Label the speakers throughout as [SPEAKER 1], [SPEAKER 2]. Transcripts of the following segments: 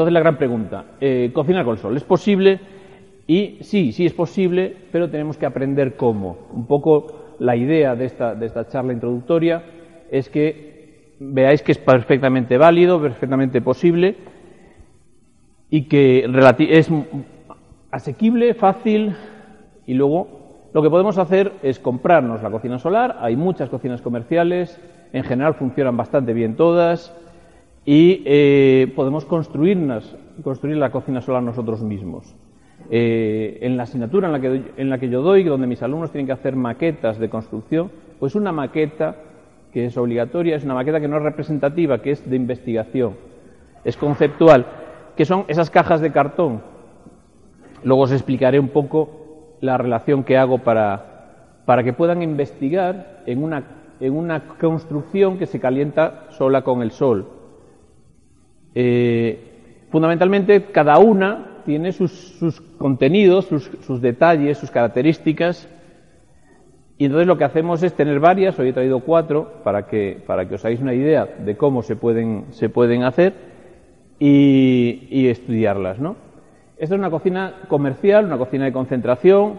[SPEAKER 1] Entonces la gran pregunta, eh, ¿cocinar con sol es posible? Y sí, sí es posible, pero tenemos que aprender cómo. Un poco la idea de esta, de esta charla introductoria es que veáis que es perfectamente válido, perfectamente posible y que es asequible, fácil y luego lo que podemos hacer es comprarnos la cocina solar. Hay muchas cocinas comerciales, en general funcionan bastante bien todas y eh, podemos construirnos, construir la cocina solar nosotros mismos. Eh, en la asignatura en la, que, en la que yo doy, donde mis alumnos tienen que hacer maquetas de construcción, pues una maqueta que es obligatoria es una maqueta que no es representativa, que es de investigación, es conceptual, que son esas cajas de cartón. Luego os explicaré un poco la relación que hago para, para que puedan investigar en una, en una construcción que se calienta sola con el sol eh, fundamentalmente, cada una tiene sus, contenidos, sus, detalles, sus características. Y entonces lo que hacemos es tener varias, hoy he traído cuatro, para que, para que os hagáis una idea de cómo se pueden, se pueden hacer y, estudiarlas. ¿no? Esta es una cocina comercial, una cocina de concentración,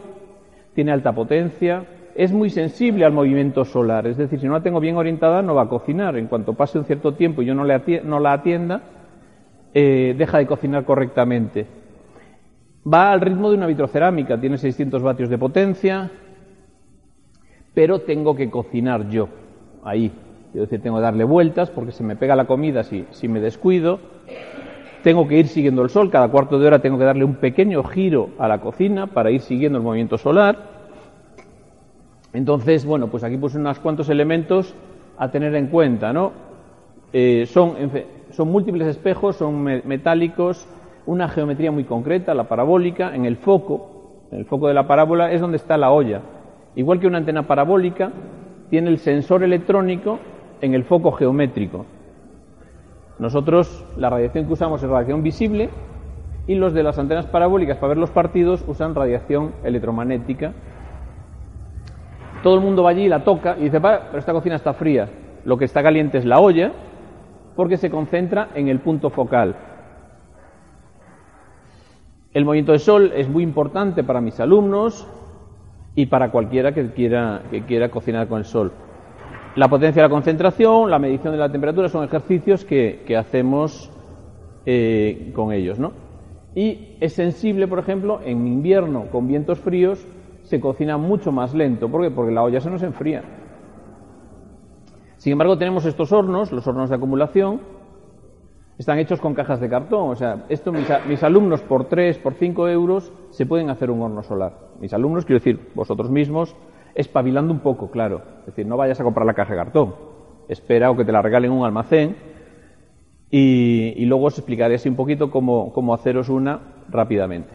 [SPEAKER 1] tiene alta potencia, es muy sensible al movimiento solar, es decir, si no la tengo bien orientada no va a cocinar. En cuanto pase un cierto tiempo y yo no, le no la atienda, eh, deja de cocinar correctamente. Va al ritmo de una vitrocerámica, tiene 600 vatios de potencia, pero tengo que cocinar yo, ahí. Es decir, tengo que darle vueltas porque se me pega la comida si, si me descuido. Tengo que ir siguiendo el sol, cada cuarto de hora tengo que darle un pequeño giro a la cocina para ir siguiendo el movimiento solar. Entonces, bueno, pues aquí puse unos cuantos elementos a tener en cuenta, ¿no? Eh, son son múltiples espejos, son metálicos, una geometría muy concreta, la parabólica, en el foco, en el foco de la parábola es donde está la olla. Igual que una antena parabólica, tiene el sensor electrónico en el foco geométrico. Nosotros la radiación que usamos es radiación visible y los de las antenas parabólicas para ver los partidos usan radiación electromagnética. Todo el mundo va allí, la toca y dice, pero esta cocina está fría. Lo que está caliente es la olla porque se concentra en el punto focal. El movimiento de sol es muy importante para mis alumnos y para cualquiera que quiera, que quiera cocinar con el sol. La potencia de la concentración, la medición de la temperatura son ejercicios que, hacemos eh, con ellos. ¿no? Y es sensible, por ejemplo, en invierno con vientos fríos se cocina mucho más lento. ¿Por qué? Porque la olla se nos enfría. Sin embargo, tenemos estos hornos, los hornos de acumulación, están hechos con cajas de cartón. O sea, esto mis, alumnos por 3, por 5 euros se pueden hacer un horno solar. Mis alumnos, quiero decir, vosotros mismos, espabilando un poco, claro. Es decir, no vayas a comprar la caja de cartón. Espera o que te la regalen un almacén y, luego os explicaré así un poquito cómo, cómo haceros una rápidamente.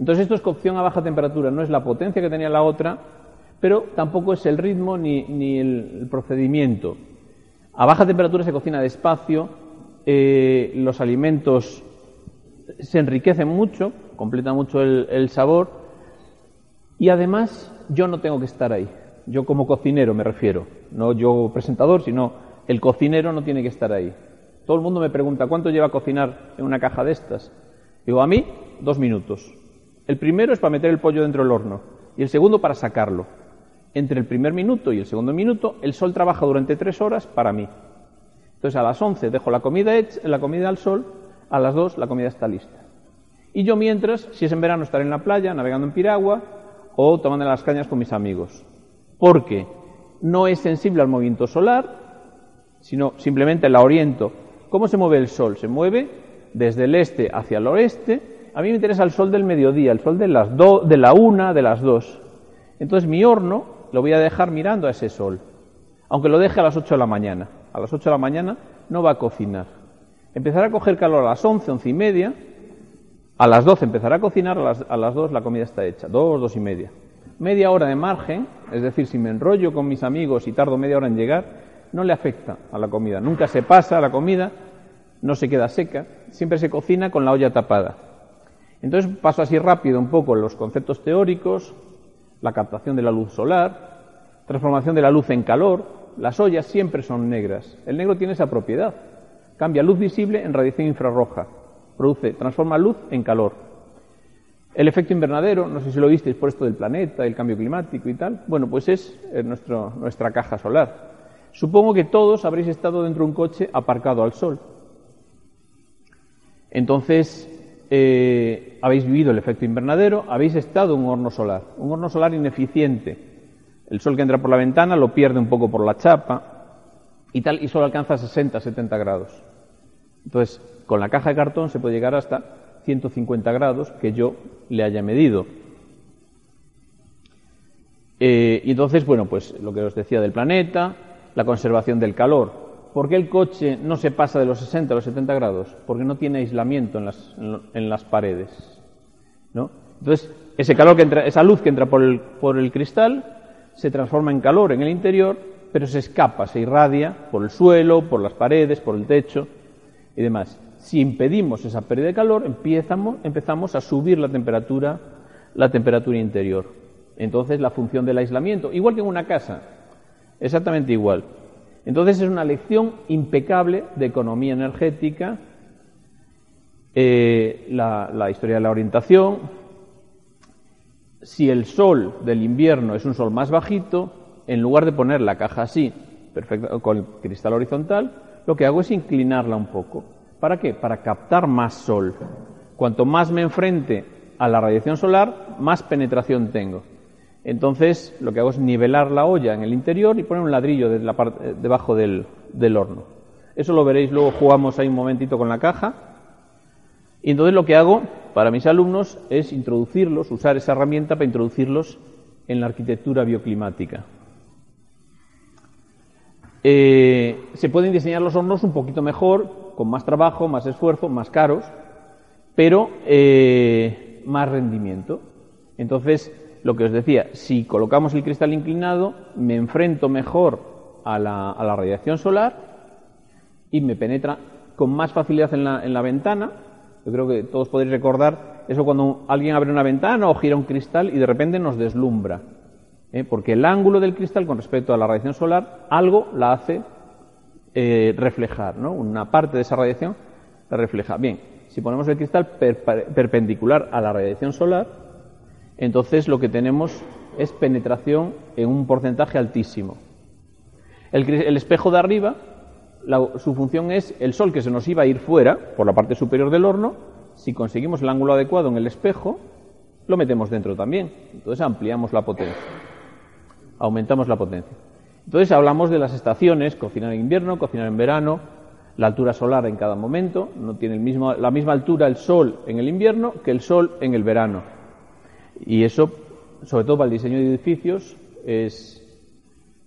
[SPEAKER 1] Entonces, esto es cocción a baja temperatura, no es la potencia que tenía la otra, pero tampoco es el ritmo ni, el, procedimiento. A baja temperatura se cocina despacio, eh, los alimentos se enriquecen mucho, completa mucho el, sabor y además yo no tengo que estar ahí. Yo como cocinero me refiero, no yo presentador, sino el cocinero no tiene que estar ahí. Todo el mundo me pregunta, ¿cuánto lleva a cocinar en una caja de estas? Digo, a mí, dos minutos. El primero es para meter el pollo dentro del horno y el segundo para sacarlo. Entre el primer minuto y el segundo minuto, el sol trabaja durante tres horas para mí. Entonces a las 11 dejo la comida, hecha, la comida al sol, a las 2 la comida está lista. Y yo mientras, si es en verano, estaré en la playa, navegando en piragua o tomando las cañas con mis amigos. Porque no es sensible al movimiento solar, sino simplemente la oriento. ¿Cómo se mueve el sol? Se mueve desde el este hacia el oeste. A mí me interesa el sol del mediodía, el sol de las do, de la una, de las dos. Entonces mi horno lo voy a dejar mirando a ese sol, aunque lo deje a las 8 de la mañana. A las 8 de la mañana no va a cocinar. Empezará a coger calor a las 11, 11 y media. A las 12 empezará a cocinar, a las, a las 2 la comida está hecha, 2, 2 y media. Media hora de margen, es decir, si me enrollo con mis amigos y tardo media hora en llegar, no le afecta a la comida. Nunca se pasa la comida, no se queda seca, siempre se cocina con la olla tapada. Entonces paso así rápido un poco los conceptos teóricos, la captación de la luz solar, transformación de la luz en calor. Las ollas siempre son negras. El negro tiene esa propiedad. Cambia luz visible en radiación infrarroja. Produce, transforma luz en calor. El efecto invernadero, no sé si lo visteis por esto del planeta, el cambio climático y tal. Bueno, pues es nuestro, nuestra caja solar. Supongo que todos habréis estado dentro de un coche aparcado al sol. Entonces, eh, habéis vivido el efecto invernadero, habéis estado en un horno solar, un horno solar ineficiente. El sol que entra por la ventana lo pierde un poco por la chapa y tal, y solo alcanza 60, 70 grados. Entonces, con la caja de cartón se puede llegar hasta 150 grados que yo le haya medido. Eh, y entonces, bueno, pues lo que os decía del planeta, la conservación del calor, ¿Por qué el coche no se pasa de los 60 a los 70 grados? Porque no tiene aislamiento en las, en las paredes. ¿no? Entonces, ese calor que entra, esa luz que entra por el, por el cristal se transforma en calor en el interior, pero se escapa, se irradia por el suelo, por las paredes, por el techo y demás. Si impedimos esa pérdida de calor, empezamos, empezamos a subir la temperatura, la temperatura interior. Entonces, la función del aislamiento, igual que en una casa, exactamente igual. Entonces es una lección impecable de economía energética, eh, la, historia de la orientación. Si el sol del invierno es un sol más bajito, en lugar de poner la caja así, con el cristal horizontal, lo que hago es inclinarla un poco. ¿Para qué? Para captar más sol. Cuanto más me enfrente a la radiación solar, más penetración tengo. Entonces lo que hago es nivelar la olla en el interior y poner un ladrillo la parte, debajo del, del, horno. Eso lo veréis, luego jugamos ahí un momentito con la caja. Y entonces lo que hago para mis alumnos es introducirlos, usar esa herramienta para introducirlos en la arquitectura bioclimática. Eh, se pueden diseñar los hornos un poquito mejor, con más trabajo, más esfuerzo, más caros, pero eh, más rendimiento. Entonces, lo que os decía, si colocamos el cristal inclinado, me enfrento mejor a la, radiación solar y me penetra con más facilidad en la, en la, ventana. Yo creo que todos podéis recordar eso cuando alguien abre una ventana o gira un cristal y de repente nos deslumbra. ¿eh? Porque el ángulo del cristal con respecto a la radiación solar, algo la hace eh, reflejar, ¿no? Una parte de esa radiación la refleja. Bien, si ponemos el cristal perpendicular a la radiación solar, entonces lo que tenemos es penetración en un porcentaje altísimo. El, espejo de arriba, su función es el sol que se nos iba a ir fuera por la parte superior del horno, si conseguimos el ángulo adecuado en el espejo, lo metemos dentro también. Entonces ampliamos la potencia, aumentamos la potencia. Entonces hablamos de las estaciones, cocinar en invierno, cocinar en verano, la altura solar en cada momento, no tiene el mismo, la misma altura el sol en el invierno que el sol en el verano. Y eso, sobre todo para el diseño de edificios, es,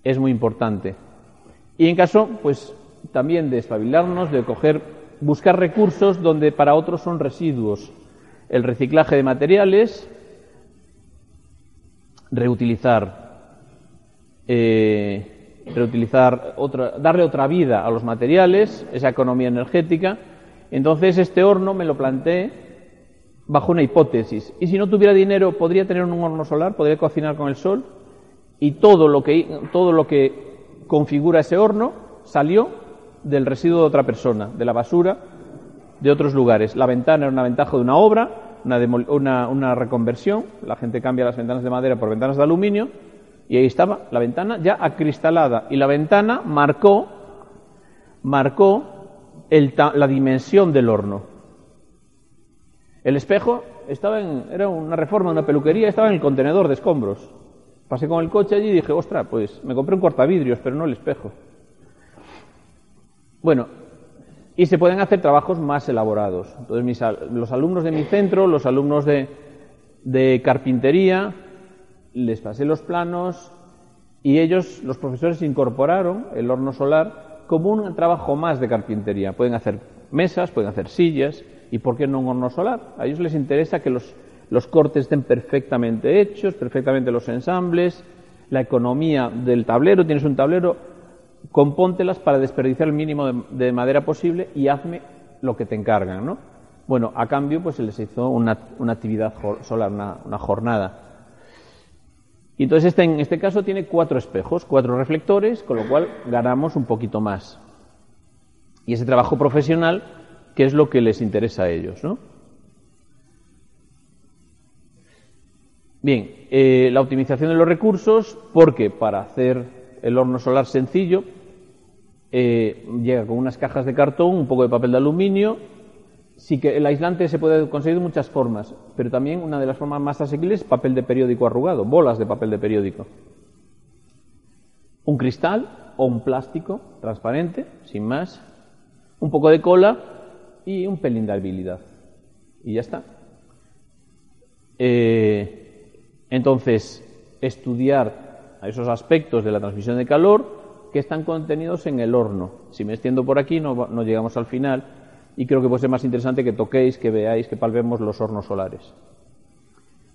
[SPEAKER 1] es muy importante. Y en caso, pues, también de espabilarnos, de coger, buscar recursos donde para otros son residuos. El reciclaje de materiales, reutilizar, eh, reutilizar otra, darle otra vida a los materiales, esa economía energética. Entonces este horno me lo planteé bajo una hipótesis. Y si no tuviera dinero, ¿podría tener un horno solar? ¿Podría cocinar con el sol? Y todo lo que, todo lo que configura ese horno salió del residuo de otra persona, de la basura de otros lugares. La ventana era una ventaja de una obra, una, una, reconversión, la gente cambia las ventanas de madera por ventanas de aluminio, y ahí estaba la ventana ya acristalada, y la ventana marcó, marcó la dimensión del horno. El espejo estaba en, era una reforma, una peluquería, estaba en el contenedor de escombros. Pasé con el coche allí y dije, ostras, pues me compré un cortavidrios, pero no el espejo. Bueno, y se pueden hacer trabajos más elaborados. Entonces, los alumnos de mi centro, los alumnos de, de carpintería, les pasé los planos y ellos, los profesores, incorporaron el horno solar como un trabajo más de carpintería. Pueden hacer mesas, pueden hacer sillas y, ¿por qué no un horno solar? A ellos les interesa que los los cortes estén perfectamente hechos, perfectamente los ensambles, la economía del tablero, tienes un tablero, compóntelas para desperdiciar el mínimo de, madera posible y hazme lo que te encargan, ¿no? Bueno, a cambio, pues se les hizo una, actividad solar, una, jornada. Y entonces este, en este caso tiene cuatro espejos, cuatro reflectores, con lo cual ganamos un poquito más. Y ese trabajo profesional, que es lo que les interesa a ellos, ¿no? Bien, eh, la optimización de los recursos, porque para hacer el horno solar sencillo, eh, llega con unas cajas de cartón, un poco de papel de aluminio. Sí que el aislante se puede conseguir de muchas formas, pero también una de las formas más asequibles es papel de periódico arrugado, bolas de papel de periódico. Un cristal o un plástico transparente, sin más, un poco de cola y un pelín de habilidad. Y ya está. Eh, entonces, estudiar esos aspectos de la transmisión de calor que están contenidos en el horno. Si me extiendo por aquí no, llegamos al final y creo que puede ser más interesante que toquéis, que veáis, que palpemos los hornos solares.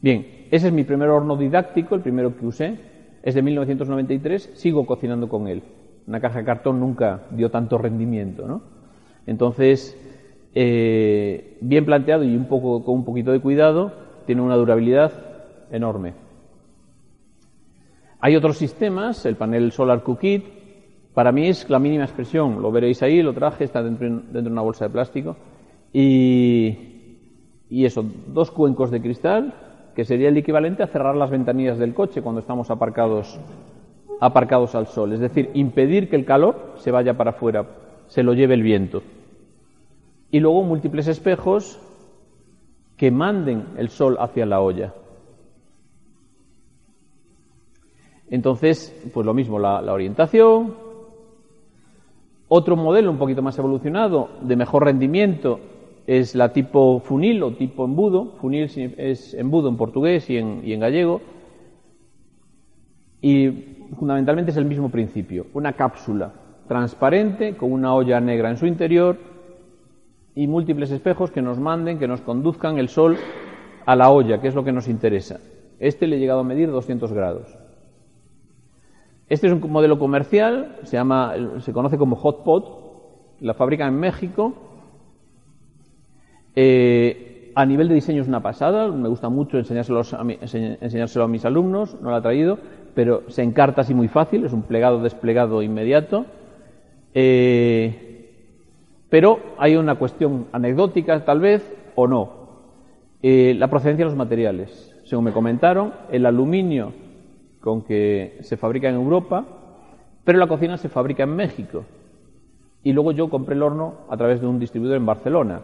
[SPEAKER 1] Bien, ese es mi primer horno didáctico, el primero que usé, es de 1993, sigo cocinando con él. Una caja de cartón nunca dio tanto rendimiento, ¿no? Entonces, eh, bien planteado y un poco, con un poquito de cuidado, tiene una durabilidad enorme. Hay otros sistemas, el panel Solar Cookit, para mí es la mínima expresión, lo veréis ahí, lo traje, está dentro, dentro de una bolsa de plástico, y, y eso, dos cuencos de cristal, que sería el equivalente a cerrar las ventanillas del coche cuando estamos aparcados, aparcados al sol, es decir, impedir que el calor se vaya para afuera, se lo lleve el viento. Y luego múltiples espejos que manden el sol hacia la olla. Entonces, pues lo mismo, la, orientación. Otro modelo un poquito más evolucionado, de mejor rendimiento, es la tipo funil o tipo embudo. Funil es embudo en portugués y en, y en gallego. Y fundamentalmente es el mismo principio. Una cápsula transparente con una olla negra en su interior y múltiples espejos que nos manden, que nos conduzcan el sol a la olla, que es lo que nos interesa. Este le he llegado a medir 200 grados. Este es un modelo comercial, se, llama, se conoce como Hot Pot, la fábrica en México. Eh, a nivel de diseño es una pasada, me gusta mucho enseñárselo a, mis alumnos, no lo ha traído, pero se encarta así muy fácil, es un plegado desplegado inmediato. Eh, pero hay una cuestión anecdótica, tal vez, o no. Eh, la procedencia de los materiales. Según me comentaron, el aluminio con que se fabrica en Europa, pero la cocina se fabrica en México. Y luego yo compré el horno a través de un distribuidor en Barcelona.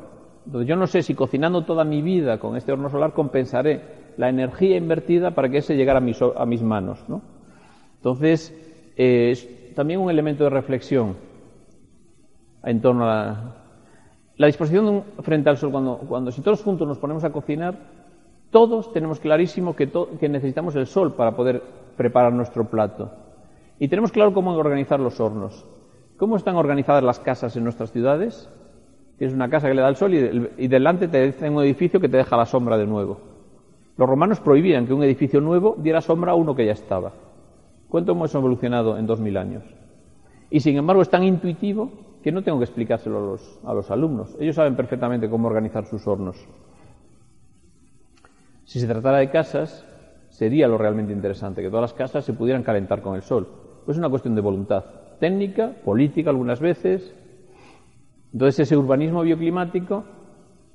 [SPEAKER 1] Entonces yo no sé si cocinando toda mi vida con este horno solar compensaré la energía invertida para que ese llegara a mis, a mis manos. ¿no? Entonces, eh, es también un elemento de reflexión en torno a la, la disposición frente al sol. Cuando, cuando si todos juntos nos ponemos a cocinar, todos tenemos clarísimo que, que necesitamos el sol para poder preparar nuestro plato. Y tenemos claro cómo organizar los hornos. ¿Cómo están organizadas las casas en nuestras ciudades? Tienes una casa que le da el sol y, delante te dicen un edificio que te deja la sombra de nuevo. Los romanos prohibían que un edificio nuevo diera sombra a uno que ya estaba. ¿Cuánto hemos evolucionado en dos mil años? Y sin embargo es tan intuitivo que no tengo que explicárselo a los, a los alumnos. Ellos saben perfectamente cómo organizar sus hornos. Si se tratara de casas, sería lo realmente interesante, que todas las casas se pudieran calentar con el sol. Pues es una cuestión de voluntad técnica, política algunas veces. Entonces, ese urbanismo bioclimático,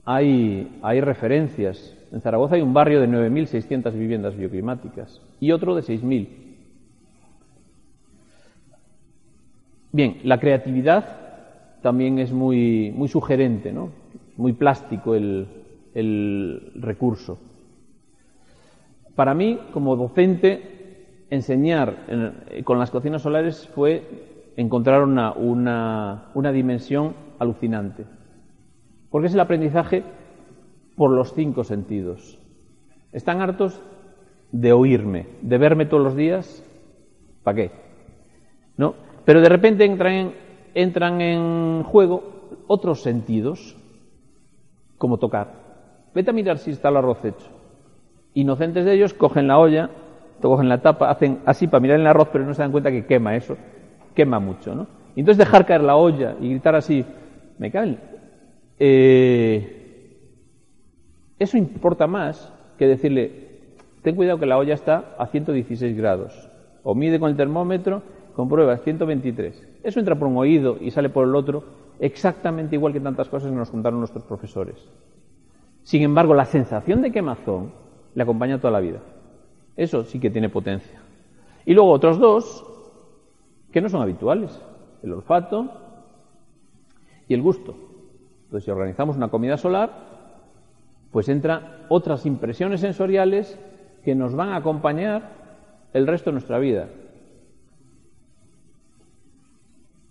[SPEAKER 1] hay, hay referencias En Zaragoza hay un barrio de 9.600 viviendas bioclimáticas y otro de 6.000. Bien, la creatividad también es muy, muy sugerente, ¿no? muy plástico el, el recurso. Para mí, como docente, enseñar con las cocinas solares fue encontrar una, una, una dimensión alucinante. Porque es el aprendizaje por los cinco sentidos. Están hartos de oírme, de verme todos los días. ¿Para qué? ¿No? Pero de repente entran en, entran en juego otros sentidos, como tocar. Vete a mirar si está el arroz hecho. Inocentes de ellos cogen la olla, cogen la tapa, hacen así para mirar el arroz, pero no se dan cuenta que quema eso, quema mucho, ¿no? Y entonces dejar caer la olla y gritar así, me caen. Eh, eso importa más que decirle, ten cuidado que la olla está a 116 grados, o mide con el termómetro, comprueba 123. Eso entra por un oído y sale por el otro, exactamente igual que tantas cosas que nos contaron nuestros profesores. Sin embargo, la sensación de quemazón le acompaña toda la vida. Eso sí que tiene potencia. Y luego otros dos que no son habituales, el olfato y el gusto. Entonces, si organizamos una comida solar, pues entran otras impresiones sensoriales que nos van a acompañar el resto de nuestra vida.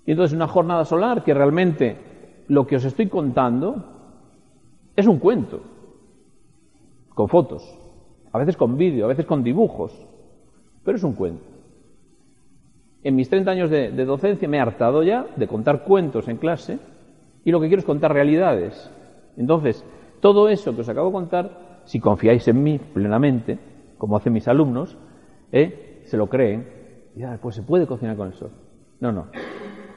[SPEAKER 1] Y entonces una jornada solar que realmente lo que os estoy contando es un cuento, con fotos, a veces con vídeo, a veces con dibujos, pero es un cuento. En mis 30 años de, docencia me he hartado ya de contar cuentos en clase y lo que quiero es contar realidades. Entonces, todo eso que os acabo de contar, si confiáis en mí plenamente, como hacen mis alumnos, ¿eh? se lo creen, y ya, pues se puede cocinar con el sol. No, no.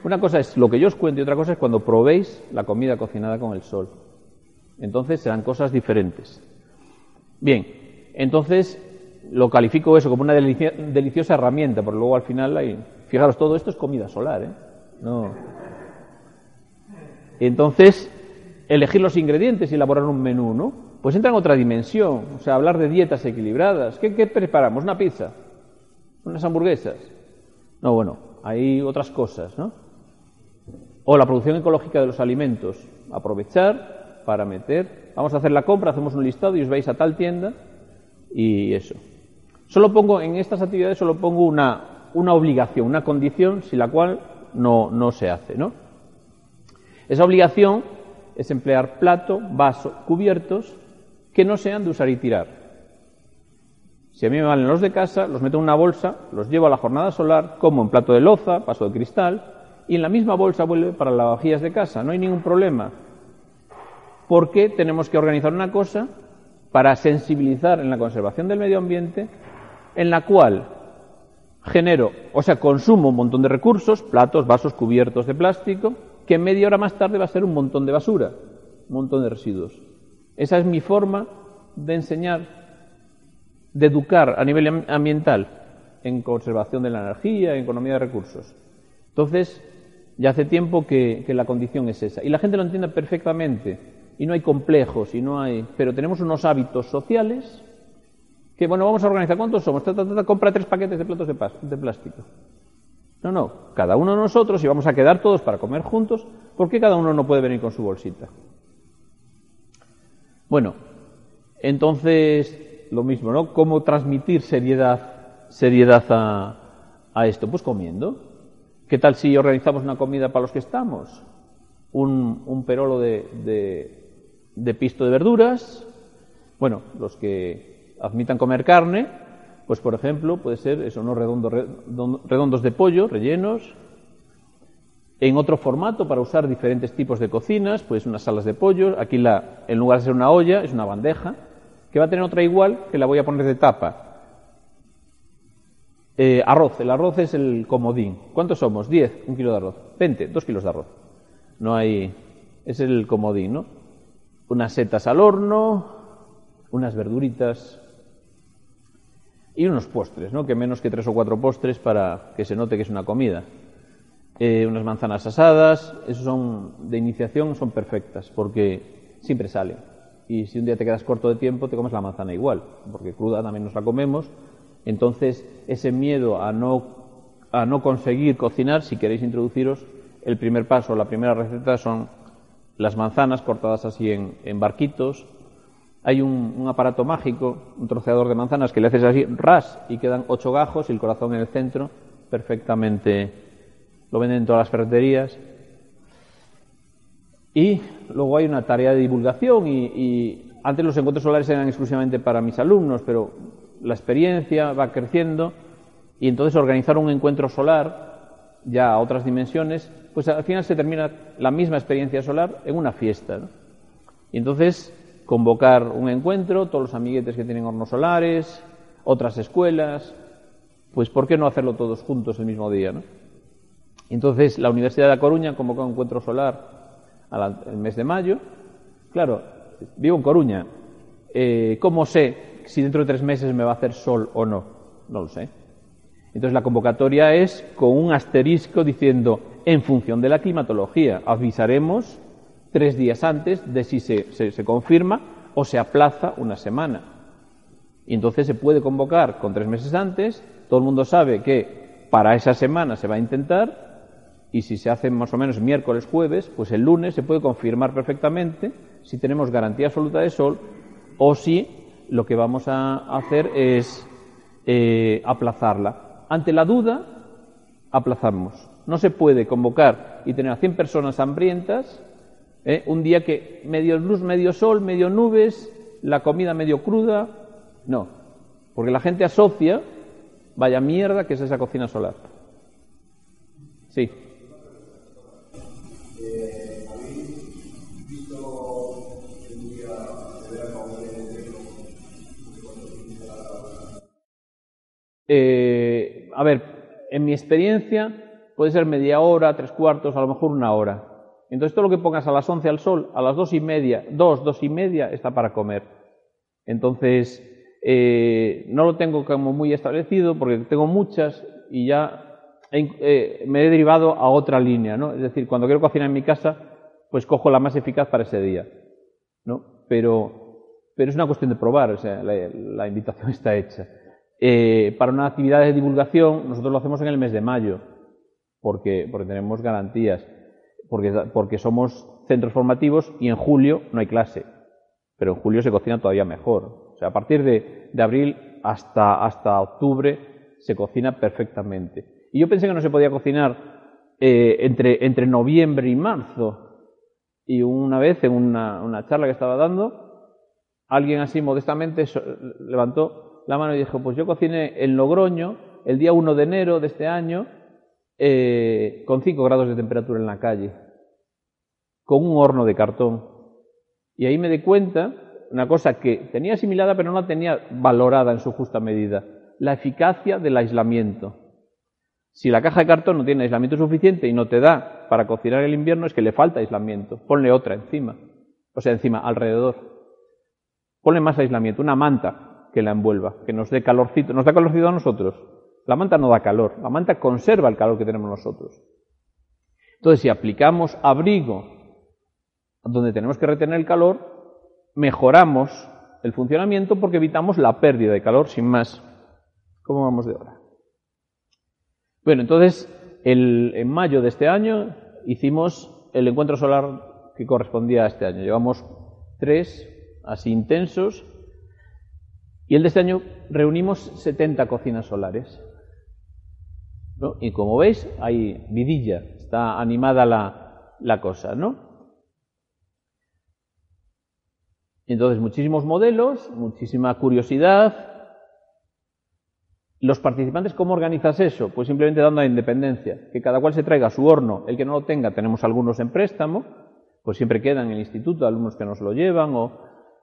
[SPEAKER 1] Una cosa es lo que yo os cuento y otra cosa es cuando probéis la comida cocinada con el sol. Entonces serán cosas diferentes. Bien, entonces lo califico eso como una deliciosa herramienta, porque luego al final hay... Fijaros, todo esto es comida solar, ¿eh? No. Entonces, elegir los ingredientes y elaborar un menú, ¿no? Pues entra en otra dimensión, o sea, hablar de dietas equilibradas. ¿Qué, preparamos? ¿Una pizza? ¿Unas hamburguesas? No, bueno, hay otras cosas, ¿no? O la producción ecológica de los alimentos. Aprovechar para meter, vamos a hacer la compra, hacemos un listado y os vais a tal tienda y eso. Solo pongo, en estas actividades solo pongo una, una obligación, una condición sin la cual no, no se hace, ¿no? Esa obligación es emplear plato, vaso, cubiertos que no sean de usar y tirar. Si a mí me valen los de casa, los meto en una bolsa, los llevo a la jornada solar, como en plato de loza, paso de cristal, y en la misma bolsa vuelve para las vajillas de casa. No hay ningún problema. Porque tenemos que organizar una cosa para sensibilizar en la conservación del medio ambiente, en la cual genero, o sea, consumo un montón de recursos, platos, vasos, cubiertos de plástico, que media hora más tarde va a ser un montón de basura, un montón de residuos. Esa es mi forma de enseñar, de educar a nivel ambiental en conservación de la energía, en economía de recursos. Entonces, ya hace tiempo que, la condición es esa. Y la gente lo entiende perfectamente. Y no hay complejos, y no hay. Pero tenemos unos hábitos sociales que, bueno, vamos a organizar. ¿Cuántos somos? compra tres paquetes de platos de plástico. No, no, cada uno de nosotros, y vamos a quedar todos para comer juntos, ¿por qué cada uno no puede venir con su bolsita? Bueno, entonces, lo mismo, ¿no? ¿Cómo transmitir seriedad, seriedad a, esto? Pues comiendo. ¿Qué tal si organizamos una comida para los que estamos? Un, perolo de, de pisto de verduras. Bueno, los que admitan comer carne, pues, por ejemplo, puede ser eso, ¿no? redondos, redondos de pollo, rellenos. En otro formato, para usar diferentes tipos de cocinas, pues unas salas de pollo. Aquí, la, en lugar de ser una olla, es una bandeja, que va a tener otra igual, que la voy a poner de tapa. Eh, arroz, el arroz es el comodín. ¿Cuántos somos? 10, un kilo de arroz. 20, dos kilos de arroz. No hay. Es el comodín, ¿no? Unas setas al horno, unas verduritas y unos postres, ¿no? que menos que tres o cuatro postres para que se note que es una comida. Eh, unas manzanas asadas, esos son de iniciación, son perfectas, porque siempre salen. y si un día te quedas corto de tiempo, te comes la manzana igual, porque cruda también nos la comemos. Entonces, ese miedo a no, a no conseguir cocinar, si queréis introduciros, el primer paso, la primera receta son las manzanas cortadas así en, barquitos. Hay un, aparato mágico, un troceador de manzanas que le haces así, ras, y quedan ocho gajos y el corazón en el centro, perfectamente. Lo venden en todas las ferreterías. Y luego hay una tarea de divulgación y, antes los encuentros solares eran exclusivamente para mis alumnos, pero la experiencia va creciendo y entonces organizar un encuentro solar ya a otras dimensiones, pues al final se termina la misma experiencia solar en una fiesta. Y entonces convocar un encuentro, todos los amiguetes que tienen hornos solares, otras escuelas, pues ¿por qué no hacerlo todos juntos el mismo día? Entonces la Universidad de La Coruña convocó un encuentro solar el mes de mayo. Claro, vivo en Coruña. Eh, ¿Cómo sé si dentro de tres meses me va a hacer sol o no? No lo sé. Entonces la convocatoria es con un asterisco diciendo, en función de la climatología, avisaremos tres días antes de si se, se confirma o se aplaza una semana. Y entonces se puede convocar con tres meses antes, todo el mundo sabe que para esa semana se va a intentar y si se hace más o menos miércoles, jueves, pues el lunes se puede confirmar perfectamente si tenemos garantía absoluta de sol o si lo que vamos a hacer es eh, aplazarla. Ante la duda, aplazamos. No se puede convocar y tener a 100 personas hambrientas ¿eh? un día que medio luz, medio sol, medio nubes, la comida medio cruda. No, porque la gente asocia, vaya mierda que es esa cocina solar. Sí. Eh, a ver, en mi experiencia puede ser media hora, tres cuartos, a lo mejor una hora. Entonces todo lo que pongas a las once al sol, a las dos y media, dos, dos y media, está para comer. Entonces, eh, no lo tengo como muy establecido porque tengo muchas y ya eh, me he derivado a otra línea, ¿no? Es decir, cuando quiero cocinar en mi casa, pues cojo la más eficaz para ese día, ¿no? Pero, pero es una cuestión de probar, o sea, la invitación está hecha. Eh, para una actividad de divulgación, nosotros lo hacemos en el mes de mayo, porque, porque tenemos garantías, porque, porque somos centros formativos y en julio no hay clase, pero en julio se cocina todavía mejor. O sea, a partir de, abril hasta, hasta octubre se cocina perfectamente. Y yo pensé que no se podía cocinar eh, entre, entre noviembre y marzo. Y una vez en una, una charla que estaba dando, alguien así modestamente levantó la mano y dijo, pues yo cociné en Logroño el día 1 de enero de este año eh, con 5 grados de temperatura en la calle, con un horno de cartón. Y ahí me di cuenta, una cosa que tenía asimilada pero no la tenía valorada en su justa medida, la eficacia del aislamiento. Si la caja de cartón no tiene aislamiento suficiente y no te da para cocinar el invierno, es que le falta aislamiento. Ponle otra encima. O sea, encima, alrededor. Ponle más aislamiento, una manta, que la envuelva, que nos dé calorcito, nos da calorcito a nosotros. La manta no da calor, la manta conserva el calor que tenemos nosotros. Entonces, si aplicamos abrigo donde tenemos que retener el calor, mejoramos el funcionamiento porque evitamos la pérdida de calor sin más. ¿Cómo vamos de hora? Bueno, entonces, en mayo de este año hicimos el encuentro solar que correspondía a este año. Llevamos tres así intensos y el de este año reunimos 70 cocinas solares. Y como veis, hay vidilla, está animada la, la cosa, ¿no? Entonces, muchísimos modelos, muchísima curiosidad. Los participantes, ¿cómo organizas eso? Pues simplemente dando la independencia, que cada cual se traiga su horno. El que no lo tenga, tenemos algunos en préstamo, pues siempre quedan en el instituto, alumnos que nos lo llevan o,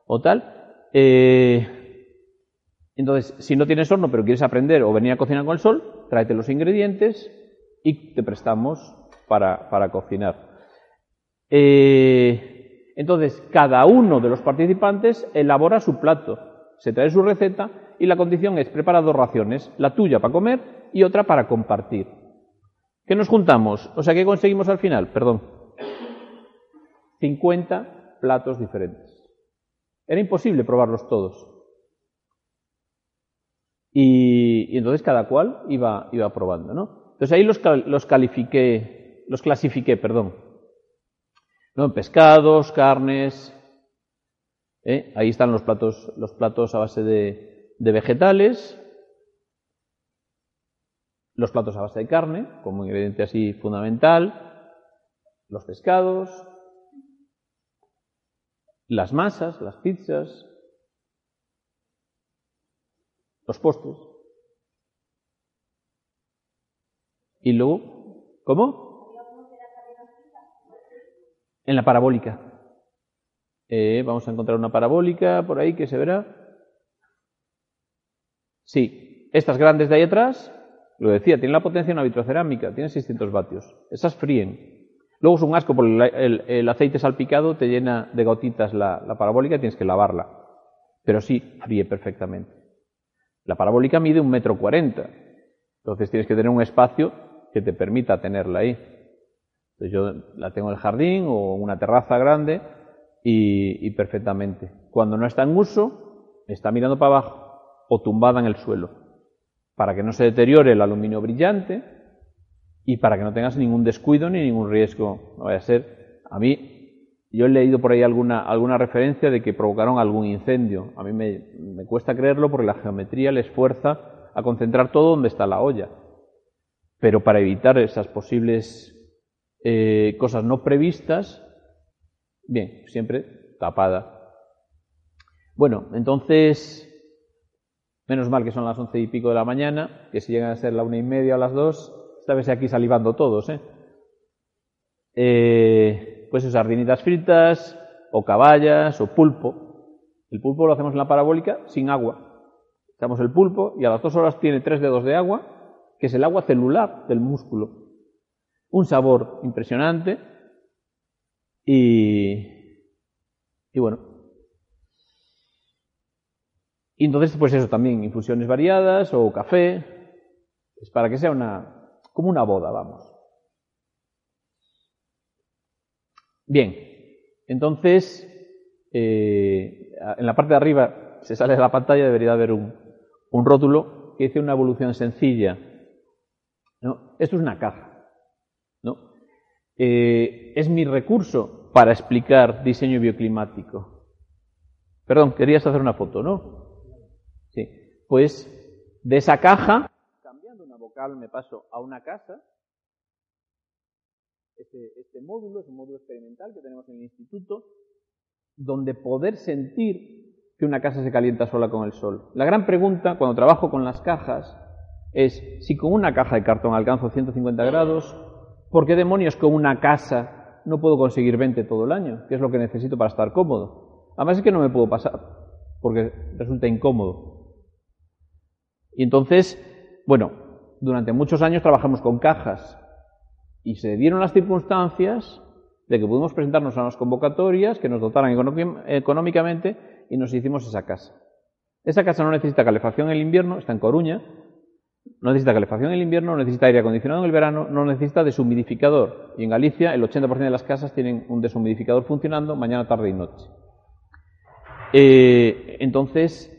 [SPEAKER 1] o tal. Eh, entonces, si no tienes horno pero quieres aprender o venir a cocinar con el sol, tráete los ingredientes y te prestamos para, cocinar. Eh, entonces, cada uno de los participantes elabora su plato, se trae su receta y la condición es preparar dos raciones, la tuya para comer y otra para compartir. ¿Qué nos juntamos? O sea, ¿qué conseguimos al final? Perdón. 50 platos diferentes. Era imposible probarlos todos. Y, entonces cada cual iba, iba probando, ¿no? Entonces ahí los, los califiqué, los clasifiqué, perdón. ¿No? Pescados, carnes, ¿eh? ahí están los platos, los platos a base de, de vegetales, los platos a base de carne, como ingrediente así fundamental, los pescados, las masas, las pizzas, los postres. Y luego, ¿cómo? En la parabólica. Eh, vamos a encontrar una parabólica por ahí que se verá. Sí, estas grandes de ahí atrás, lo decía, tienen la potencia de una vitrocerámica, tienen 600 vatios. Esas fríen. Luego es un asco porque el, aceite salpicado te llena de gotitas la, la parabólica y tienes que lavarla. Pero sí, fríe perfectamente. La parabólica mide un metro cuarenta. Entonces tienes que tener un espacio que te permita tenerla ahí. Entonces yo la tengo en el jardín o una terraza grande y, perfectamente. Cuando no está en uso, está mirando para abajo o tumbada en el suelo, para que no se deteriore el aluminio brillante y para que no tengas ningún descuido ni ningún riesgo. No vaya a ser, a mí yo he leído por ahí alguna, alguna referencia de que provocaron algún incendio. A mí me, cuesta creerlo porque la geometría les fuerza a concentrar todo donde está la olla. Pero para evitar esas posibles eh, cosas no previstas, bien, siempre tapada. Bueno, entonces, menos mal que son las once y pico de la mañana, que si llegan a ser la una y media o las dos, esta vez aquí salivando todos, ¿eh? eh pues sardinitas fritas, o caballas, o pulpo. El pulpo lo hacemos en la parabólica sin agua. Echamos el pulpo y a las dos horas tiene tres dedos de agua, que es el agua celular del músculo. Un sabor impresionante y, y bueno. Y entonces, pues eso también, infusiones variadas o café, es para que sea una, como una boda, vamos. Bien, entonces, eh, en la parte de arriba se sale de la pantalla, debería haber un, rótulo que dice una evolución sencilla. Esto es una caja. ¿no? Eh, es mi recurso para explicar diseño bioclimático. Perdón, querías hacer una foto, ¿no? Sí. Pues de esa caja, cambiando una vocal, me paso a una casa, este, este, módulo, es un módulo experimental que tenemos en el instituto, donde poder sentir que una casa se calienta sola con el sol. La gran pregunta cuando trabajo con las cajas es si con una caja de cartón alcanzo 150 grados, ¿por qué demonios con una casa no puedo conseguir 20 todo el año? ¿Qué es lo que necesito para estar cómodo? Además es que no me puedo pasar, porque resulta incómodo. Y entonces, bueno, durante muchos años trabajamos con cajas y se dieron las circunstancias de que pudimos presentarnos a unas convocatorias que nos dotaran económicamente y nos hicimos esa casa. Esa casa no necesita calefacción en el invierno, está en Coruña, no necesita calefacción en el invierno, no necesita aire acondicionado en el verano, no necesita deshumidificador. Y en Galicia el 80% de las casas tienen un deshumidificador funcionando mañana, tarde y noche. Eh, entonces,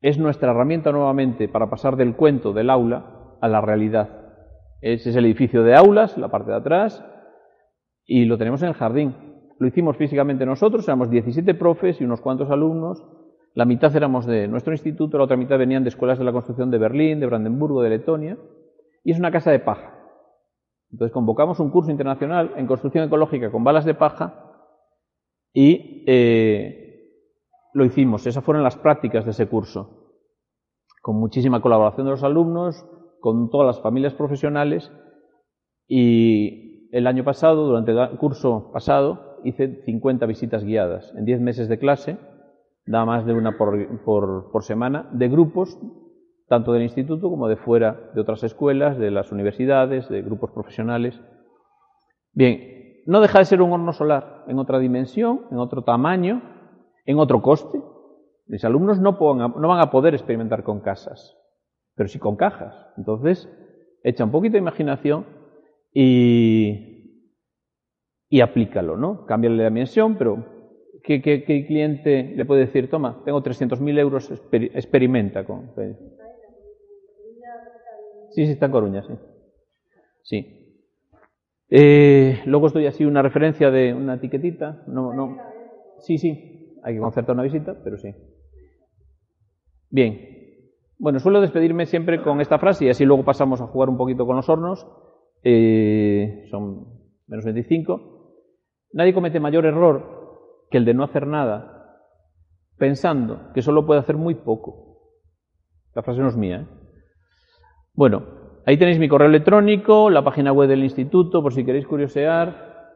[SPEAKER 1] es nuestra herramienta nuevamente para pasar del cuento del aula a la realidad. Ese es el edificio de aulas, la parte de atrás, y lo tenemos en el jardín. Lo hicimos físicamente nosotros, éramos 17 profes y unos cuantos alumnos. La mitad éramos de nuestro instituto, la otra mitad venían de escuelas de la construcción de Berlín, de Brandenburgo, de Letonia. Y es una casa de paja. Entonces convocamos un curso internacional en construcción ecológica con balas de paja y eh, lo hicimos. Esas fueron las prácticas de ese curso. Con muchísima colaboración de los alumnos, con todas las familias profesionales y el año pasado, durante el curso pasado, hice 50 visitas guiadas en 10 meses de clase, da más de una por, por, semana, de grupos, tanto del instituto como de fuera, de otras escuelas, de las universidades, de grupos profesionales. Bien, no deja de ser un horno solar en otra dimensión, en otro tamaño, en otro coste. Mis alumnos no, no van a poder experimentar con casas pero sí con cajas. Entonces, echa un poquito de imaginación y, aplícalo, ¿no? Cámbiale la dimensión, pero ¿qué, cliente le puede decir, toma, tengo 300.000 euros, experimenta con... Sí, sí, está en Coruña, sí. Sí. Eh, luego estoy así una referencia de una etiquetita. No, no. Sí, sí. Hay que concertar una visita, pero sí. Bien. Bueno, suelo despedirme siempre con esta frase y así luego pasamos a jugar un poquito con los hornos. Eh, son menos 25. Nadie comete mayor error que el de no hacer nada pensando que solo puede hacer muy poco. La frase no es mía. ¿eh? Bueno, ahí tenéis mi correo electrónico, la página web del instituto, por si queréis curiosear.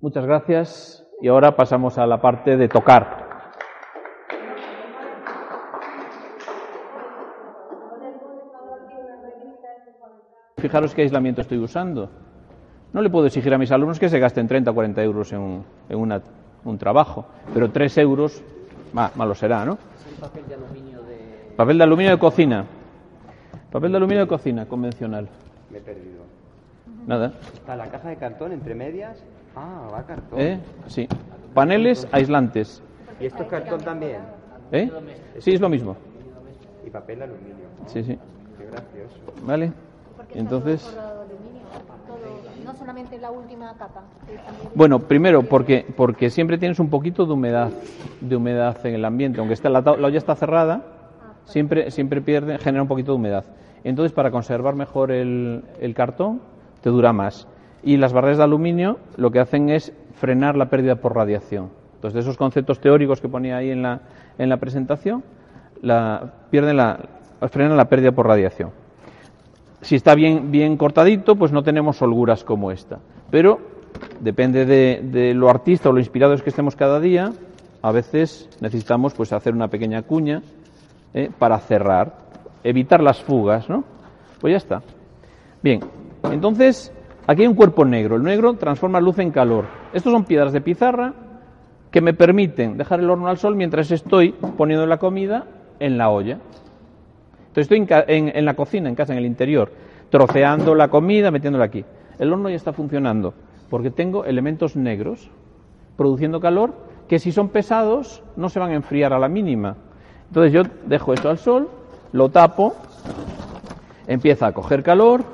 [SPEAKER 1] Muchas gracias y ahora pasamos a la parte de tocar. Fijaros qué aislamiento estoy usando. No le puedo exigir a mis alumnos que se gasten 30 o 40 euros en, un, trabajo, pero 3 euros, malo será, ¿no? Papel de aluminio de... Papel de aluminio de cocina. Papel de aluminio de cocina, convencional.
[SPEAKER 2] Me he perdido.
[SPEAKER 1] Nada.
[SPEAKER 2] Está la caja de cartón entre medias. Ah, va cartón.
[SPEAKER 1] ¿Eh? Sí. Paneles aislantes.
[SPEAKER 2] ¿Y esto es cartón también?
[SPEAKER 1] ¿Eh? Sí, es lo mismo.
[SPEAKER 2] Y papel de aluminio.
[SPEAKER 1] Sí, sí.
[SPEAKER 2] Qué gracioso.
[SPEAKER 1] Vale. Entonces.
[SPEAKER 3] No solamente la última capa.
[SPEAKER 1] Bueno, primero porque porque siempre tienes un poquito de humedad, de humedad en el ambiente, aunque está la, la olla está cerrada, siempre siempre pierde, genera un poquito de humedad. Entonces, para conservar mejor el, cartón, te dura más. Y las barreras de aluminio lo que hacen es frenar la pérdida por radiación. Entonces, de esos conceptos teóricos que ponía ahí en la, en la presentación, la, pierden la, frenan la pérdida por radiación. Si está bien, bien cortadito, pues no tenemos holguras como esta. Pero depende de, de, lo artista o lo inspirados que estemos cada día, a veces necesitamos pues hacer una pequeña cuña eh, para cerrar evitar las fugas, ¿no? Pues ya está. Bien, entonces aquí hay un cuerpo negro. El negro transforma luz en calor. Estos son piedras de pizarra que me permiten dejar el horno al sol mientras estoy poniendo la comida en la olla. Entonces estoy en, la cocina, en casa, en el interior, troceando la comida, metiéndola aquí. El horno ya está funcionando porque tengo elementos negros produciendo calor que si son pesados no se van a enfriar a la mínima. Entonces yo dejo esto al sol lo tapo, empieza a coger calor.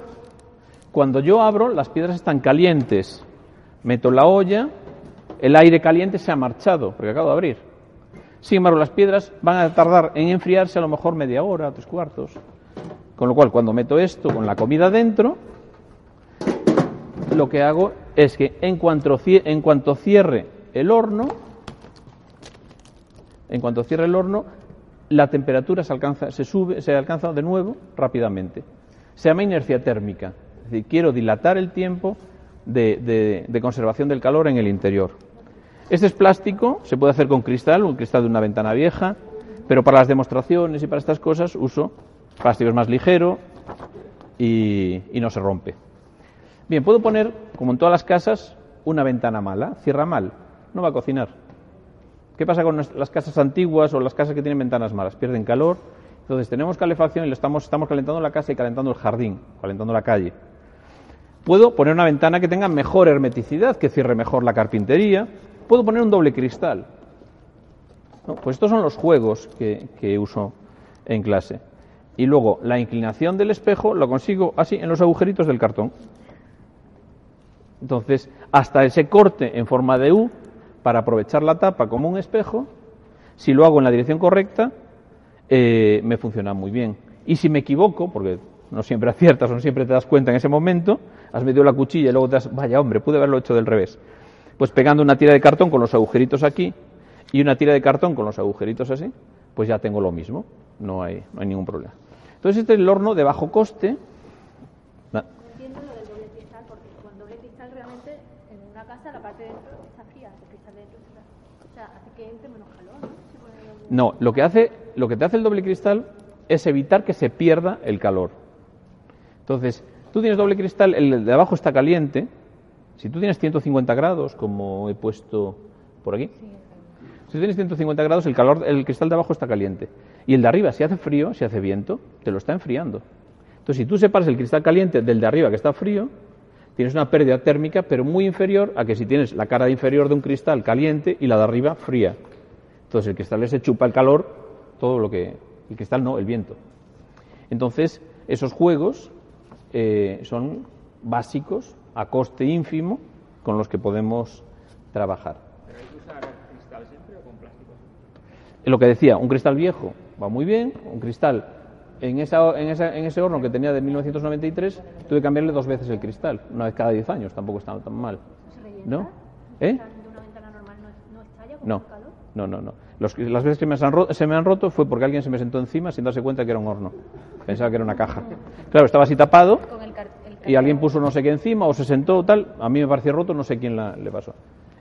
[SPEAKER 1] Cuando yo abro, las piedras están calientes. Meto la olla, el aire caliente se ha marchado, porque acabo de abrir. Sin embargo, las piedras van a tardar en enfriarse a lo mejor media hora, tres cuartos. Con lo cual, cuando meto esto con la comida dentro, lo que hago es que en cuanto, en cuanto cierre el horno, en cuanto cierre el horno, la temperatura se, alcanza, se, sube, se alcanza de nuevo rápidamente. Se llama inercia térmica. Es decir, quiero dilatar el tiempo de, conservación del calor en el interior. Este es plástico, se puede hacer con cristal, un cristal de una ventana vieja, pero para las demostraciones y para estas cosas uso plástico es más ligero y, no se rompe. Bien, puedo poner, como en todas las casas, una ventana mala, cierra mal, no va a cocinar. ¿Qué pasa con las casas antiguas o las casas que tienen ventanas malas? Pierden calor. Entonces tenemos calefacción y estamos, estamos calentando la casa y calentando el jardín, calentando la calle. Puedo poner una ventana que tenga mejor hermeticidad, que cierre mejor la carpintería. Puedo poner un doble cristal. Pues estos son los juegos que, uso en clase. Y luego la inclinación del espejo lo consigo así en los agujeritos del cartón. Entonces, hasta ese corte en forma de U para aprovechar la tapa como un espejo, si lo hago en la dirección correcta, eh, me funciona muy bien. Y si me equivoco, porque no siempre aciertas, no siempre te das cuenta en ese momento, has metido la cuchilla y luego te das, vaya hombre, pude haberlo hecho del revés. Pues pegando una tira de cartón con los agujeritos aquí y una tira de cartón con los agujeritos así, pues ya tengo lo mismo, no hay, no hay ningún problema. Entonces este es el horno de bajo coste, No, lo que, hace, lo que te hace el doble cristal es evitar que se pierda el calor. Entonces, tú tienes doble cristal, el de abajo está caliente. Si tú tienes 150 grados, como he puesto por aquí, si tienes 150 grados, el calor, el cristal de abajo está caliente. Y el de arriba, si hace frío, si hace viento, te lo está enfriando. Entonces, si tú separas el cristal caliente del de arriba que está frío, tienes una pérdida térmica, pero muy inferior a que si tienes la cara inferior de un cristal caliente y la de arriba fría. Entonces el cristal se chupa el calor, todo lo que... El cristal no, el viento. Entonces, esos juegos eh, son básicos, a coste ínfimo, con los que podemos trabajar.
[SPEAKER 4] ¿Pero hay que usar cristal siempre o con plástico?
[SPEAKER 1] Lo que decía, un cristal viejo va muy bien, un cristal en, esa, en, esa- en ese horno que tenía de 1993 tuve que cambiarle dos veces el cristal, una vez cada 10 años, tampoco estaba tan mal. ¿No? ¿Eh?
[SPEAKER 3] De una ventana normal no, no estalla con
[SPEAKER 1] No,
[SPEAKER 3] el calor.
[SPEAKER 1] no, no, no. Los las veces que me han se me han roto fue porque alguien se me sentó encima sin darse cuenta que era un horno. Pensaba que era una caja. Claro, estaba así tapado
[SPEAKER 3] Con el car- el
[SPEAKER 1] y alguien puso no sé qué encima o se sentó tal. A mí me pareció roto, no sé quién la- le pasó.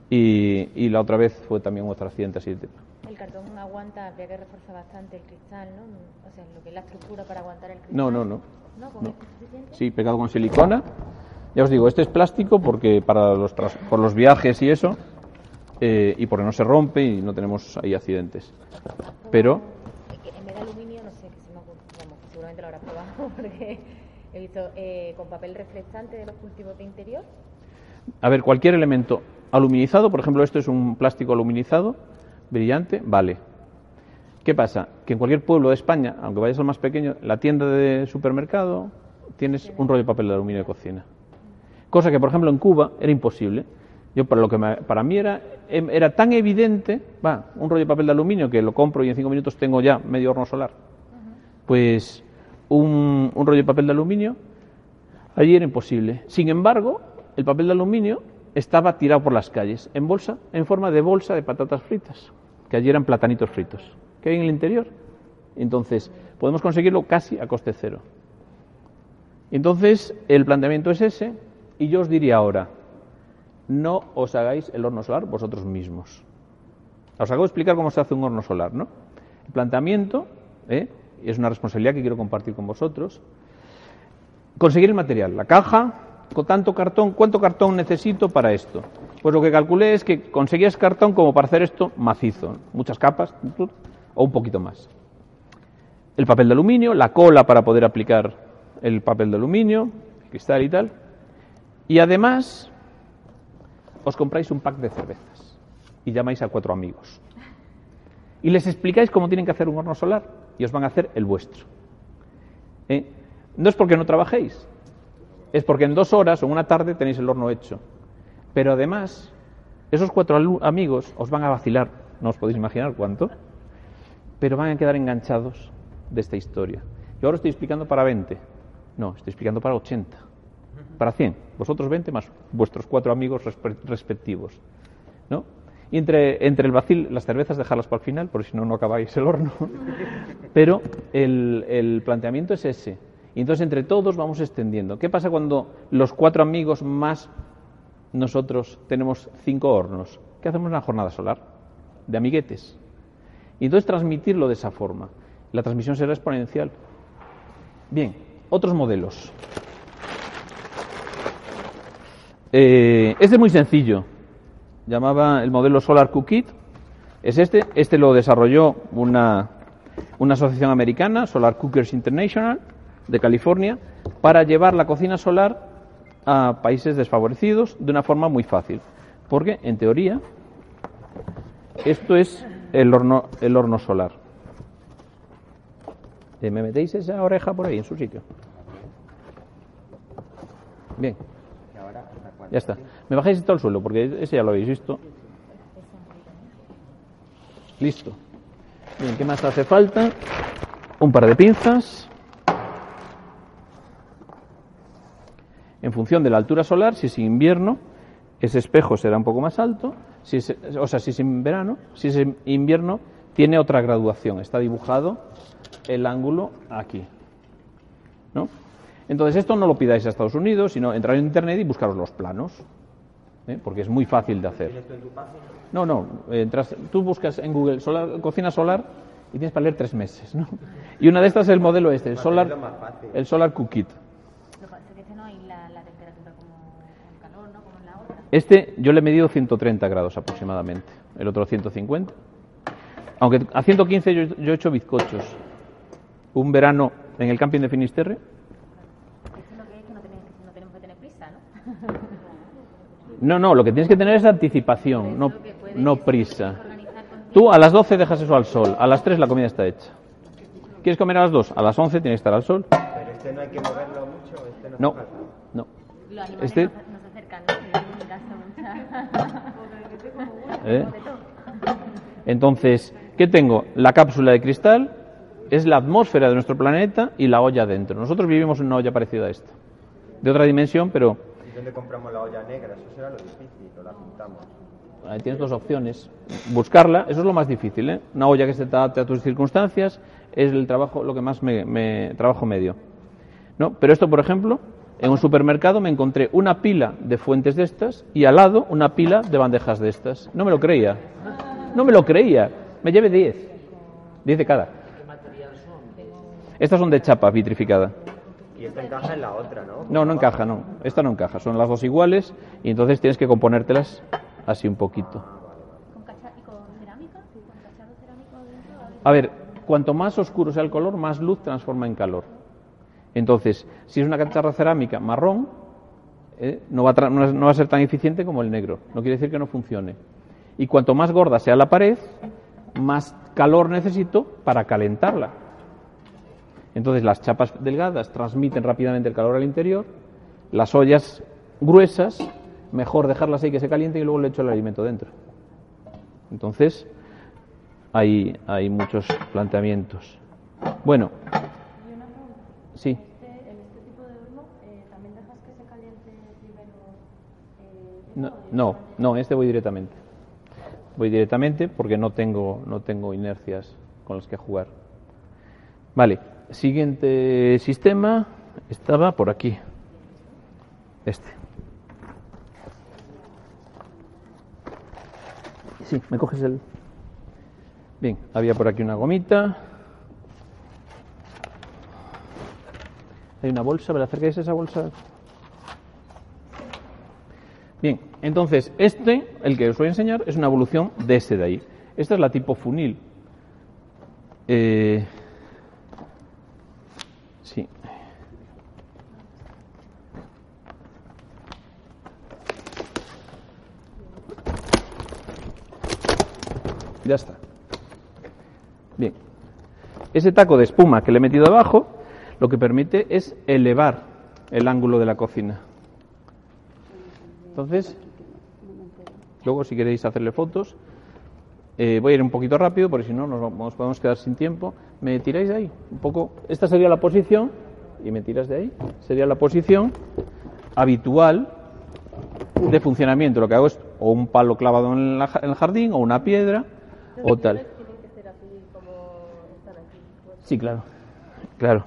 [SPEAKER 1] Y, y la otra vez fue también otro accidente así. de-
[SPEAKER 5] El cartón aguanta, habría que reforzar bastante el cristal, ¿no? O sea, lo que es la estructura para aguantar el cristal.
[SPEAKER 1] No, no, no.
[SPEAKER 5] ¿No? ¿Con
[SPEAKER 1] No.
[SPEAKER 5] esto es suficiente?
[SPEAKER 1] Sí, pegado con silicona. Ya os digo, este es plástico porque para los tras- por los viajes y eso, eh, y porque no se rompe y no tenemos ahí accidentes. Pero
[SPEAKER 5] En vez de aluminio, no sé, que se me ocurre, seguramente lo habrás probado, porque he visto eh, con papel reflectante de los cultivos de interior.
[SPEAKER 1] A ver, cualquier elemento aluminizado, por ejemplo, esto es un plástico aluminizado, brillante, vale. ¿Qué pasa? Que en cualquier pueblo de España, aunque vayas al más pequeño, la tienda de supermercado, tienes un rollo de papel de aluminio de cocina. Cosa que, por ejemplo, en Cuba era imposible. Yo, para, lo que me- para mí era, em- era tan evidente, va, un rollo de papel de aluminio que lo compro y en cinco minutos tengo ya medio horno solar. Pues un, rollo de papel de aluminio Allí era imposible. Sin embargo, el papel de aluminio estaba tirado por las calles, en bolsa, en forma de bolsa de patatas fritas, que allí eran platanitos fritos, que hay en el interior. Entonces, podemos conseguirlo casi a coste cero. Entonces, el planteamiento es ese, y yo os diría ahora, no os hagáis el horno solar vosotros mismos. Os hago explicar cómo se hace un horno solar, ¿no? El planteamiento, ¿eh? Es una responsabilidad que quiero compartir con vosotros, conseguir el material, la caja, con tanto cartón, ¿cuánto cartón necesito para esto? Pues lo que calculé es que conseguías cartón como para hacer esto macizo, muchas capas o un poquito más. El papel de aluminio, la cola para poder aplicar el papel de aluminio, el cristal y tal. Y además os compráis un pack de cervezas y llamáis a cuatro amigos. Y les explicáis cómo tienen que hacer un horno solar y os van a hacer el vuestro. ¿Eh? No es porque no trabajéis, es porque en dos horas o en una tarde tenéis el horno hecho. Pero además, esos cuatro amigos os van a vacilar, no os podéis imaginar cuánto, pero van a quedar enganchados de esta historia. Yo ahora estoy explicando para 20, no, estoy explicando para 80, para 100, vosotros 20 más vuestros cuatro amigos respe- respectivos. ¿no? Y entre, entre el vacil, las cervezas dejarlas para el final, porque si no, no acabáis el horno. Pero el, el planteamiento es ese. Y entonces entre todos vamos extendiendo. ¿Qué pasa cuando los cuatro amigos más nosotros tenemos cinco hornos? ¿Qué hacemos una jornada solar? De amiguetes. Y entonces transmitirlo de esa forma. La transmisión será exponencial. Bien, otros modelos. Eh, este es muy sencillo. Llamaba el modelo Solar Cookit. Es este. Este lo desarrolló una, una asociación americana, Solar Cookers International, de California, para llevar la cocina solar a países desfavorecidos de una forma muy fácil. Porque, en teoría, esto es el horno, el horno solar. Eh, ¿Me metéis esa oreja por ahí en su sitio? Bien.
[SPEAKER 2] Y ahora, ¿hasta cuándo?
[SPEAKER 1] Ya está. Me bajáis esto al suelo, porque ese ya lo habéis visto. Listo. Bien, ¿qué más hace falta? Un par de pinzas. En función de la altura solar, si es invierno, ese espejo será un poco más alto. Si es, o sea, si es en verano, si es en invierno, tiene otra graduación. Está dibujado el ángulo aquí. ¿No? Entonces, esto no lo pidáis a Estados Unidos, sino entrar en Internet y buscaros los planos. ¿eh? Porque es muy fácil de hacer. No, no. entras- tú buscas en Google solar- cocina solar y tienes para leer tres meses. ¿no? Y una de estas es el modelo este, el Solar, el solar Cookit.
[SPEAKER 5] Este.
[SPEAKER 1] Este yo le he medido 130 grados aproximadamente, el otro 150. Aunque a 115 yo, yo he hecho bizcochos. Un verano en el camping de Finisterre,
[SPEAKER 5] Esto lo que es que no, tenéis- no tenemos que tener prisa, ¿no?
[SPEAKER 1] No, no, lo que tienes que tener es anticipación, no, no prisa. Tú a las 12 dejas eso al sol, a las 3 la comida está hecha. ¿Quieres comer a las 2? A las 11 tiene que estar al sol.
[SPEAKER 2] Pero este no hay que moverlo mucho, este no.
[SPEAKER 1] No, no. Este-. ¿Eh? Entonces, ¿qué tengo? La cápsula de cristal es la atmósfera de nuestro planeta y la olla dentro. Nosotros vivimos en una olla parecida a esta. De otra dimensión, pero
[SPEAKER 2] ¿Y dónde compramos la olla negra? Eso será lo difícil, o la pintamos.
[SPEAKER 1] Ahí tienes dos opciones. Buscarla, eso es lo más difícil, ¿eh? Una olla que se te adapte a tus circunstancias es el trabajo, lo que más me, me- trabajo medio. ¿No? Pero esto, por ejemplo, en un supermercado me encontré una pila de fuentes de estas y al lado una pila de bandejas de estas. No me lo creía. No me lo creía. Me llevé 10. 10 de cada. Estas son de chapa vitrificada.
[SPEAKER 2] Y esto encaja en la otra, ¿no?
[SPEAKER 1] No, no encaja, no. Esta no encaja. Son las dos iguales y entonces tienes que componértelas así un poquito.
[SPEAKER 3] ¿Con cacha y con cerámica? ¿Con cachado cerámico dentro?
[SPEAKER 1] A ver, cuanto más oscuro sea el color, más luz transforma en calor. Entonces, si es una cacharra cerámica marrón, eh, no, va a no va a ser tan eficiente como el negro. No quiere decir que no funcione. Y cuanto más gorda sea la pared, más calor necesito para calentarla. Entonces, las chapas delgadas transmiten rápidamente el calor al interior. Las ollas gruesas, mejor dejarlas ahí que se calienten y luego le echo el alimento dentro. Entonces, hay, hay muchos planteamientos. Bueno, sí.
[SPEAKER 3] En tipo de horno, ¿también dejas que se caliente primero?
[SPEAKER 1] No, no, no, en este voy directamente. Voy directamente porque no tengo, no tengo inercias con las que jugar. Vale, siguiente sistema estaba por aquí. Este. Sí, me coges el. Bien, había por aquí una gomita. Hay una bolsa, ¿me la acercáis a esa bolsa? Bien, entonces este, el que os voy a enseñar, es una evolución de este de ahí. Esta es la tipo funil. Eh, Ya está. Bien. Ese taco de espuma que le he metido abajo, lo que permite es elevar el ángulo de la cocina. Entonces, luego si queréis hacerle fotos, eh, voy a ir un poquito rápido porque si no nos, podemos quedar sin tiempo. ¿Me tiráis de ahí? Un poco. Esta sería la posición y me tiras de ahí. Sería la posición habitual de funcionamiento. Lo que hago es o un palo clavado en, la en el jardín o una piedra o tal. Sí, claro. Claro.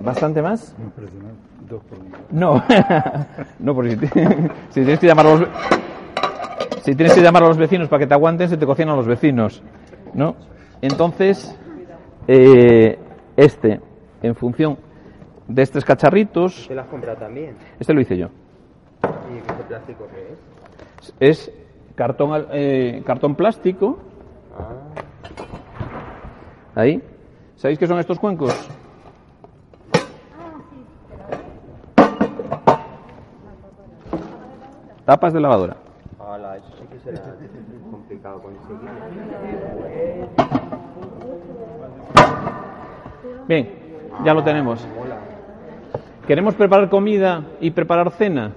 [SPEAKER 1] ¿Bastante más? No, no, porque si, ti- si tienes que llamar a los si tienes que llamar a los vecinos para que te aguanten, se te cocinan los vecinos, ¿no? Entonces, eh, este, en función de estos cacharritos,
[SPEAKER 2] ¿Te las compras también?
[SPEAKER 1] este lo hice yo.
[SPEAKER 2] ¿Y qué plástico que es?
[SPEAKER 1] Es cartón, eh, cartón plástico,
[SPEAKER 2] Ah,
[SPEAKER 1] ahí. ¿Sabéis qué son estos cuencos? Tapas de lavadora.
[SPEAKER 2] ala, eso sí que será complicado conseguir.
[SPEAKER 1] Bien, ya lo tenemos. ¿Queremos preparar comida y preparar cena?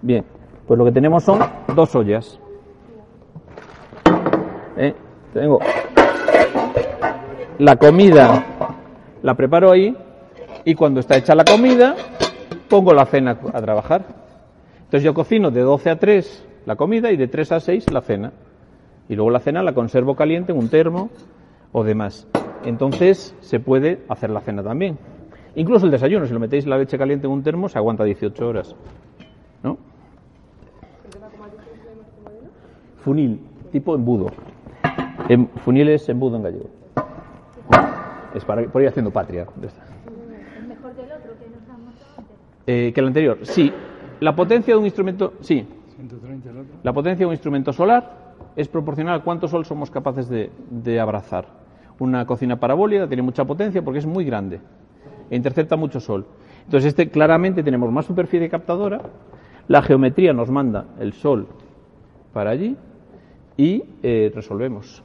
[SPEAKER 1] Bien, pues lo que tenemos son dos ollas. ¿Eh? Tengo la comida, la preparo ahí y cuando está hecha la comida pongo la cena a trabajar. Entonces yo cocino de 12 a 3 la comida y de 3 a 6 la cena. Y luego la cena la conservo caliente en un termo o demás. Entonces se puede hacer la cena también. Incluso el desayuno, si lo metéis la leche caliente en un termo, se aguanta 18 horas. ¿No? Funil, tipo embudo. Em- funil es embudo en gallego. Es para por ir haciendo patria.
[SPEAKER 3] ¿Es mejor que el otro que nos han antes?
[SPEAKER 1] Eh, que el anterior. Sí. La potencia de un instrumento. Sí. La potencia de un instrumento solar es proporcional a cuánto sol somos capaces de, de abrazar. Una cocina parabólica tiene mucha potencia porque es muy grande e intercepta mucho sol. Entonces, este claramente tenemos más superficie captadora, la geometría nos manda el Sol para allí y eh, resolvemos.